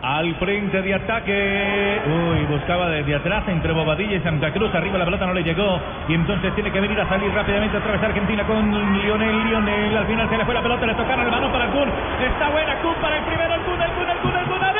Al frente de ataque. Uy, buscaba desde atrás entre Bobadilla y Santa Cruz. Arriba la pelota no le llegó. Y entonces tiene que venir a salir rápidamente a través de Argentina con Lionel. Lionel. Al final se le fue la pelota. Le tocaron el mano para el Kun. Está buena Kun para el primero. El Kun, el Kun, el Kun, el Kun.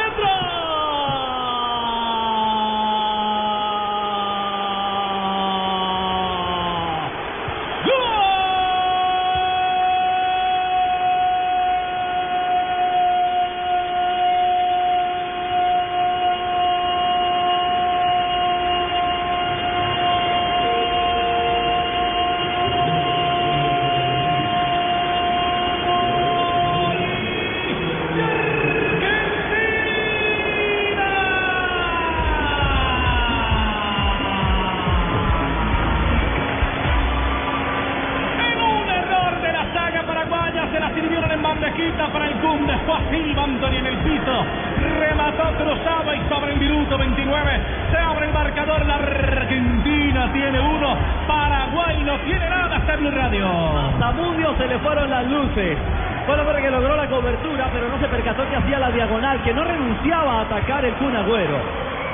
Bandejita para el Kun. Después Silva Anthony en el piso. Remató cruzado y sobre el minuto 29 se abre el marcador. La Argentina tiene uno. Paraguay no tiene nada. En Blue Radio. Zamudio se le fueron las luces. Fue el hombre que logró la cobertura, pero no se percató que hacía la diagonal, que no renunciaba a atacar el Kun Agüero.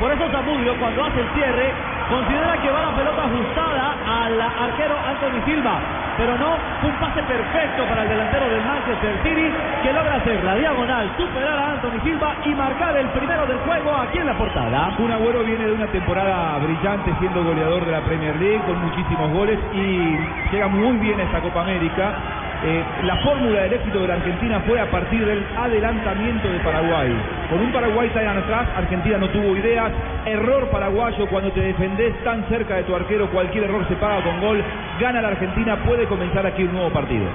Por eso Zamudio, cuando hace el cierre, considera que va la pelota ajustada al arquero Anthony Silva. Pero no, un pase perfecto para el delantero del Manchester City, que logra hacer la diagonal, superar a Anthony Silva y marcar el primero del juego aquí en la portada. Kun Agüero viene de una temporada brillante siendo goleador de la Premier League con muchísimos goles y llega muy bien a esta Copa América. Eh, la fórmula del éxito de la Argentina fue a partir del adelantamiento de Paraguay. Con un Paraguay tan atrás, Argentina no tuvo ideas. Error paraguayo cuando te defendés tan cerca de tu arquero, cualquier error se paga con gol. Gana la Argentina, puede comenzar aquí un nuevo partido.